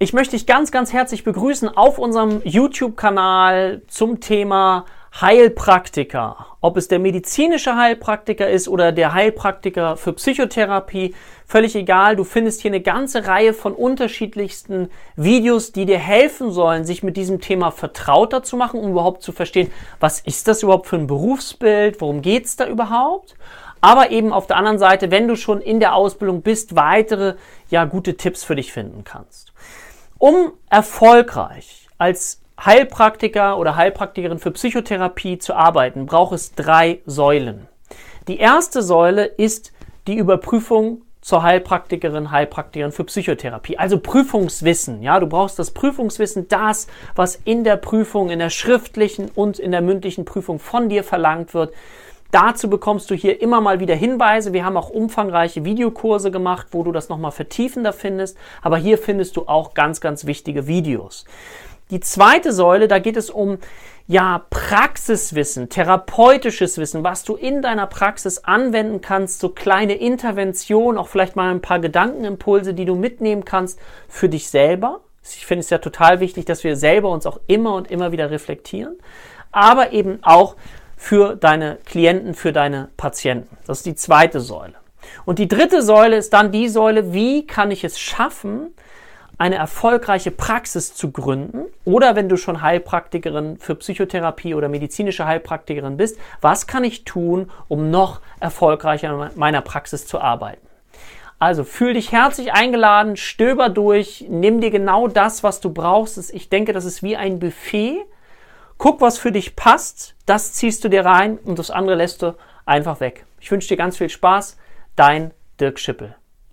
Ich möchte dich ganz, ganz herzlich begrüßen auf unserem YouTube-Kanal zum Thema Heilpraktiker. Ob es der medizinische Heilpraktiker ist oder der Heilpraktiker für Psychotherapie, völlig egal. Du findest hier eine ganze Reihe von unterschiedlichsten Videos, die dir helfen sollen, sich mit diesem Thema vertrauter zu machen, um überhaupt zu verstehen, was ist das überhaupt für ein Berufsbild, worum geht's da überhaupt? Aber eben auf der anderen Seite, wenn du schon in der Ausbildung bist, weitere ja gute Tipps für dich finden kannst. Um erfolgreich als Heilpraktiker oder Heilpraktikerin für Psychotherapie zu arbeiten, braucht es drei Säulen. Die erste Säule ist die Überprüfung zur Heilpraktikerin, Heilpraktikerin für Psychotherapie. Also Prüfungswissen. Ja, du brauchst das Prüfungswissen, das, was in der Prüfung, in der schriftlichen und in der mündlichen Prüfung von dir verlangt wird. Dazu bekommst du hier immer mal wieder Hinweise. Wir haben auch umfangreiche Videokurse gemacht, wo du das nochmal vertiefender findest. Aber hier findest du auch ganz, ganz wichtige Videos. Die zweite Säule, da geht es um ja, Praxiswissen, therapeutisches Wissen, was du in deiner Praxis anwenden kannst, so kleine Interventionen, auch vielleicht mal ein paar Gedankenimpulse, die du mitnehmen kannst für dich selber. Ich finde es ja total wichtig, dass wir selber uns auch immer und immer wieder reflektieren, aber eben auch für deine Klienten, für deine Patienten. Das ist die zweite Säule. Und die dritte Säule ist dann die Säule, wie kann ich es schaffen, eine erfolgreiche Praxis zu gründen oder wenn du schon Heilpraktikerin für Psychotherapie oder medizinische Heilpraktikerin bist, was kann ich tun, um noch erfolgreicher in meiner Praxis zu arbeiten? Also fühl dich herzlich eingeladen, stöber durch, nimm dir genau das, was du brauchst. Ich denke, das ist wie ein Buffet Guck, was für dich passt, das ziehst du dir rein und das andere lässt du einfach weg. Ich wünsche dir ganz viel Spaß. Dein Dirk Schippel.